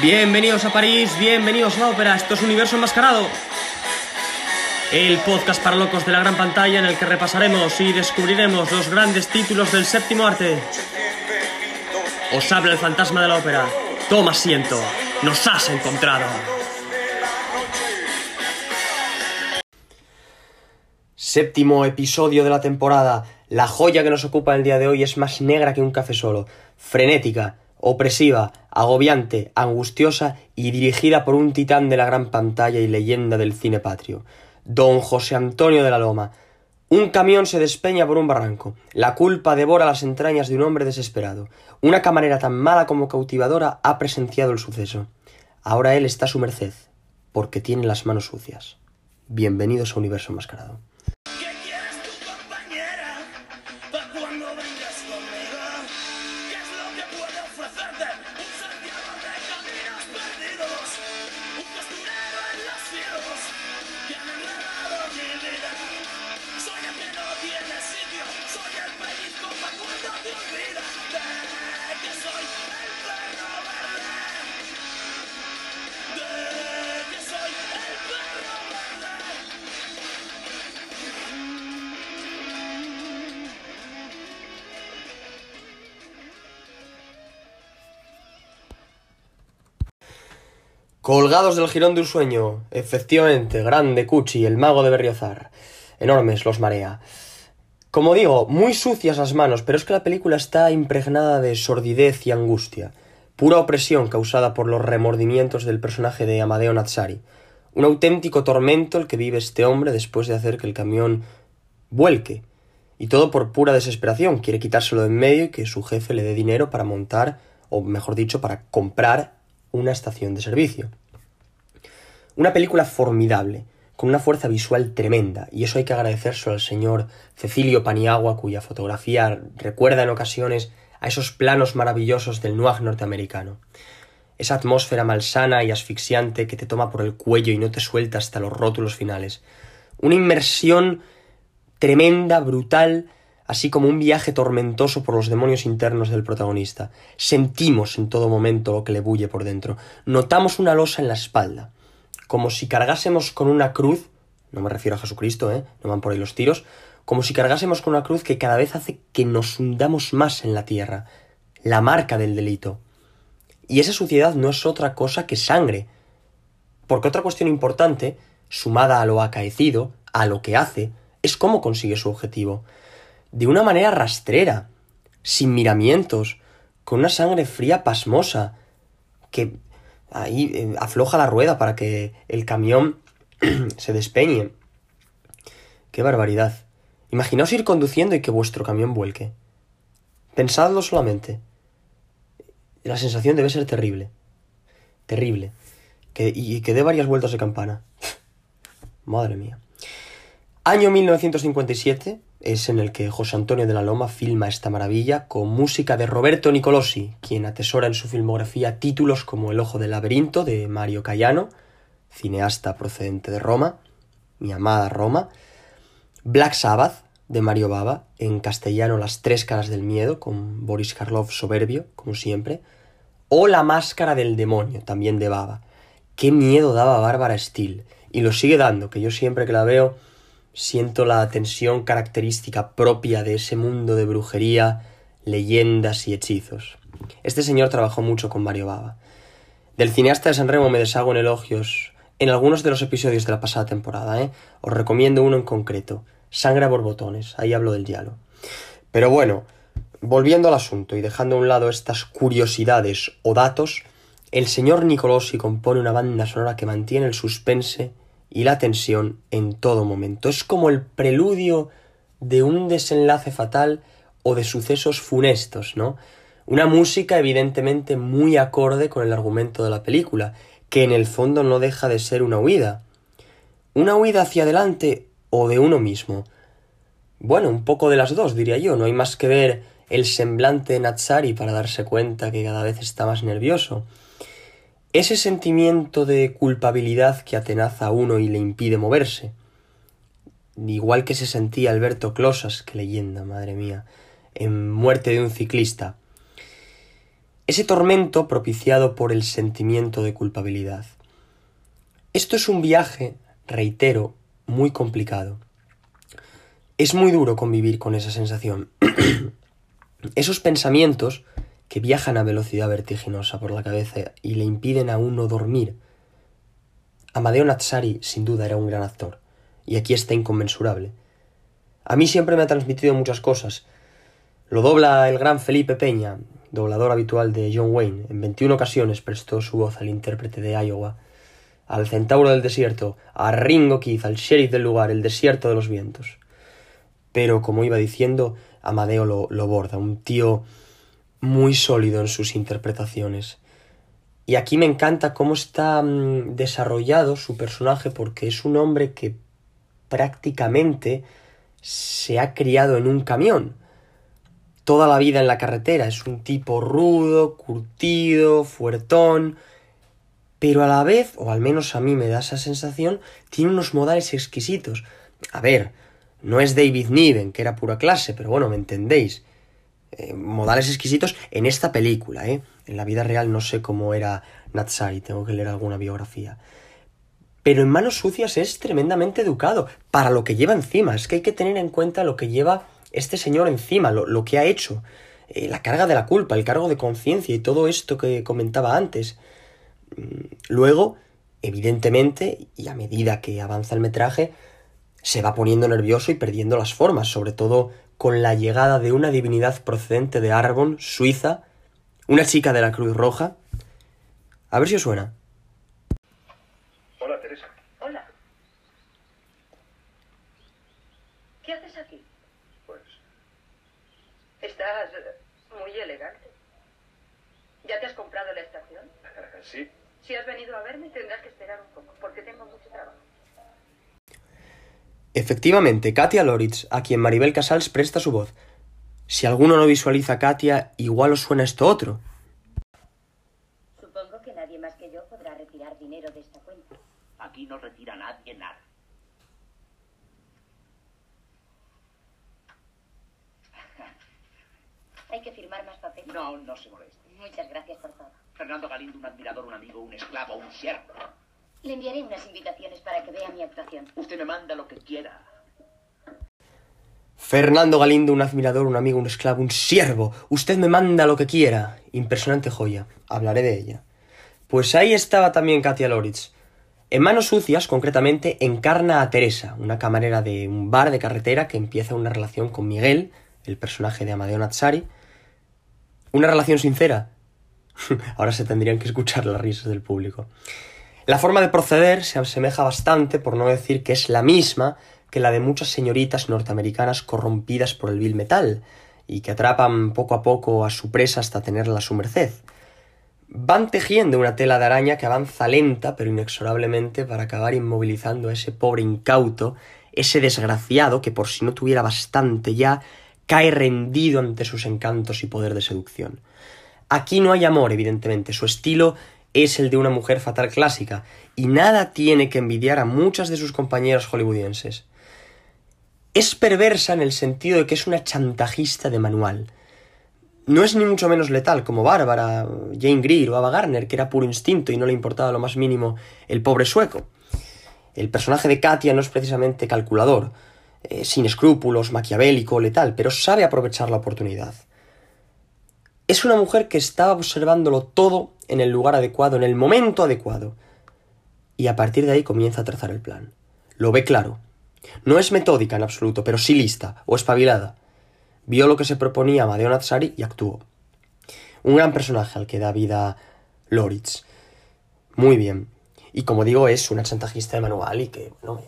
Bienvenidos a París, bienvenidos a la ópera, esto es Universo Enmascarado. El podcast para locos de la gran pantalla en el que repasaremos y descubriremos los grandes títulos del séptimo arte. Os habla el fantasma de la ópera. Toma asiento, nos has encontrado. Séptimo episodio de la temporada. La joya que nos ocupa el día de hoy es más negra que un café solo, frenética, opresiva, agobiante, angustiosa y dirigida por un titán de la gran pantalla y leyenda del cine patrio, don José Antonio de la Loma. Un camión se despeña por un barranco. La culpa devora las entrañas de un hombre desesperado. Una camarera tan mala como cautivadora ha presenciado el suceso. Ahora él está a su merced, porque tiene las manos sucias. Bienvenidos a Universo Enmascarado. Colgados del jirón de un sueño, efectivamente, grande Cuchi, el mago de Berriozar. Enormes los marea. Como digo, muy sucias las manos, pero es que la película está impregnada de sordidez y angustia, pura opresión causada por los remordimientos del personaje de Amadeo Nazzari. Un auténtico tormento el que vive este hombre después de hacer que el camión vuelque. Y todo por pura desesperación. Quiere quitárselo de en medio y que su jefe le dé dinero para montar, o mejor dicho, para comprar una estación de servicio. Una película formidable, con una fuerza visual tremenda, y eso hay que agradecérselo al señor Cecilio Paniagua, cuya fotografía recuerda en ocasiones a esos planos maravillosos del noir norteamericano. Esa atmósfera malsana y asfixiante que te toma por el cuello y no te suelta hasta los rótulos finales. Una inmersión tremenda, brutal, así como un viaje tormentoso por los demonios internos del protagonista. Sentimos en todo momento lo que le bulle por dentro. Notamos una losa en la espalda, como si cargásemos con una cruz, no me refiero a Jesucristo, ¿eh? No van por ahí los tiros, como si cargásemos con una cruz que cada vez hace que nos hundamos más en la tierra, la marca del delito. Y esa suciedad no es otra cosa que sangre. Porque otra cuestión importante, sumada a lo acaecido, a lo que hace, es cómo consigue su objetivo. De una manera rastrera, sin miramientos, con una sangre fría pasmosa, que ahí eh, afloja la rueda para que el camión se despeñe. ¡Qué barbaridad! Imaginaos ir conduciendo y que vuestro camión vuelque. Pensadlo solamente. La sensación debe ser terrible. Terrible. Que, y que dé varias vueltas de campana. Madre mía. Año 1957 es en el que José Antonio de la Loma filma esta maravilla con música de Roberto Nicolosi, quien atesora en su filmografía títulos como El ojo del laberinto de Mario Cayano, cineasta procedente de Roma, mi amada Roma, Black Sabbath de Mario Baba, en castellano Las tres caras del miedo con Boris Karloff soberbio, como siempre, o La máscara del demonio, también de Baba. Qué miedo daba Bárbara Steele, y lo sigue dando, que yo siempre que la veo siento la tensión característica propia de ese mundo de brujería, leyendas y hechizos. Este señor trabajó mucho con Mario Baba. Del cineasta de San Remo me deshago en elogios en algunos de los episodios de la pasada temporada, ¿eh? Os recomiendo uno en concreto, Sangre a borbotones, ahí hablo del diálogo. Pero bueno, volviendo al asunto y dejando a un lado estas curiosidades o datos, el señor Nicolosi compone una banda sonora que mantiene el suspense y la tensión en todo momento. Es como el preludio de un desenlace fatal o de sucesos funestos, ¿no? Una música evidentemente muy acorde con el argumento de la película, que en el fondo no deja de ser una huida. Una huida hacia adelante o de uno mismo. Bueno, un poco de las dos, diría yo. No hay más que ver el semblante de Natsari para darse cuenta que cada vez está más nervioso. Ese sentimiento de culpabilidad que atenaza a uno y le impide moverse. Igual que se sentía Alberto Closas, que leyenda, madre mía, en Muerte de un ciclista. ese tormento propiciado por el sentimiento de culpabilidad. Esto es un viaje, reitero, muy complicado. Es muy duro convivir con esa sensación. Esos pensamientos que viajan a velocidad vertiginosa por la cabeza y le impiden a uno dormir. Amadeo Natsari sin duda era un gran actor, y aquí está inconmensurable. A mí siempre me ha transmitido muchas cosas. Lo dobla el gran Felipe Peña, doblador habitual de John Wayne. En 21 ocasiones prestó su voz al intérprete de Iowa, al centauro del desierto, a Ringo Keith, al sheriff del lugar, el desierto de los vientos. Pero, como iba diciendo, Amadeo lo, lo borda, un tío muy sólido en sus interpretaciones. Y aquí me encanta cómo está mm, desarrollado su personaje porque es un hombre que prácticamente se ha criado en un camión. Toda la vida en la carretera. Es un tipo rudo, curtido, fuertón. Pero a la vez, o al menos a mí me da esa sensación, tiene unos modales exquisitos. A ver, no es David Niven, que era pura clase, pero bueno, me entendéis. Eh, modales exquisitos en esta película, ¿eh? En la vida real no sé cómo era Natsari, tengo que leer alguna biografía. Pero en manos sucias es tremendamente educado, para lo que lleva encima. Es que hay que tener en cuenta lo que lleva este señor encima, lo, lo que ha hecho. Eh, la carga de la culpa, el cargo de conciencia y todo esto que comentaba antes. Mm, luego, evidentemente, y a medida que avanza el metraje, se va poniendo nervioso y perdiendo las formas, sobre todo con la llegada de una divinidad procedente de Arbon, Suiza, una chica de la Cruz Roja. A ver si os suena. Hola, Teresa. Hola. ¿Qué haces aquí? Pues Estás muy elegante. ¿Ya te has comprado la estación? sí. Si has venido a verme tendrás que esperar un poco, porque tengo mucho trabajo. Efectivamente, Katia Loritz, a quien Maribel Casals presta su voz. Si alguno no visualiza a Katia, igual os suena esto otro. Supongo que nadie más que yo podrá retirar dinero de esta cuenta. Aquí no retira nadie nada. Hay que firmar más papeles. No, no se moleste. Muchas gracias por todo. Fernando Galindo, un admirador, un amigo, un esclavo, un siervo. Le enviaré unas invitaciones para que vea mi actuación. Usted me manda lo que quiera. Fernando Galindo, un admirador, un amigo, un esclavo, un siervo. Usted me manda lo que quiera. Impresionante joya. Hablaré de ella. Pues ahí estaba también Katia Loritz. En Manos Sucias, concretamente, encarna a Teresa, una camarera de un bar de carretera que empieza una relación con Miguel, el personaje de Amadeo Natsari. Una relación sincera. Ahora se tendrían que escuchar las risas del público. La forma de proceder se asemeja bastante, por no decir que es la misma, que la de muchas señoritas norteamericanas corrompidas por el vil metal, y que atrapan poco a poco a su presa hasta tenerla a su merced. Van tejiendo una tela de araña que avanza lenta pero inexorablemente para acabar inmovilizando a ese pobre incauto, ese desgraciado que por si no tuviera bastante ya, cae rendido ante sus encantos y poder de seducción. Aquí no hay amor, evidentemente, su estilo es el de una mujer fatal clásica, y nada tiene que envidiar a muchas de sus compañeras hollywoodienses. Es perversa en el sentido de que es una chantajista de manual. No es ni mucho menos letal como Bárbara, Jane Greer o Ava Gardner, que era puro instinto y no le importaba lo más mínimo el pobre sueco. El personaje de Katia no es precisamente calculador, eh, sin escrúpulos, maquiavélico, letal, pero sabe aprovechar la oportunidad. Es una mujer que estaba observándolo todo en el lugar adecuado, en el momento adecuado. Y a partir de ahí comienza a trazar el plan. Lo ve claro. No es metódica en absoluto, pero sí lista o espabilada. Vio lo que se proponía Amadeo Natsari y actuó. Un gran personaje al que da vida Loritz. Muy bien. Y como digo, es una chantajista de manual y que, bueno,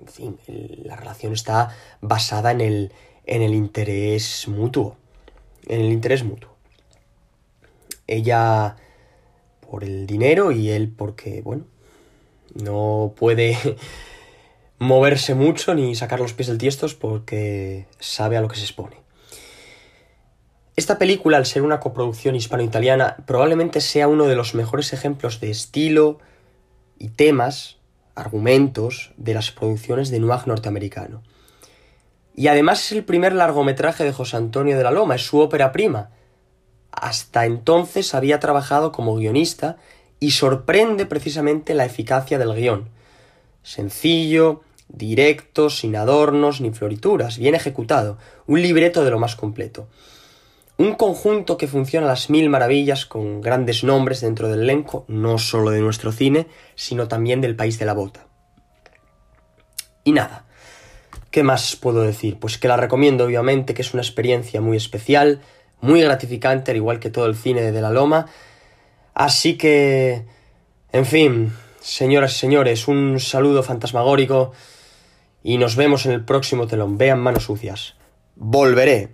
en fin, la relación está basada en el, en el interés mutuo. En el interés mutuo. Ella por el dinero y él porque, bueno, no puede moverse mucho ni sacar los pies del tiesto porque sabe a lo que se expone. Esta película, al ser una coproducción hispano-italiana, probablemente sea uno de los mejores ejemplos de estilo y temas, argumentos de las producciones de noir norteamericano. Y además es el primer largometraje de José Antonio de la Loma, es su ópera prima. Hasta entonces había trabajado como guionista y sorprende precisamente la eficacia del guion. Sencillo, directo, sin adornos ni florituras, bien ejecutado, un libreto de lo más completo. Un conjunto que funciona a las mil maravillas con grandes nombres dentro del elenco, no solo de nuestro cine, sino también del país de la bota. Y nada, ¿qué más puedo decir? Pues que la recomiendo obviamente, que es una experiencia muy especial, muy gratificante, al igual que todo el cine de la Loma. Así que, en fin, señoras y señores, un saludo fantasmagórico y nos vemos en el próximo telón. Vean manos sucias. Volveré.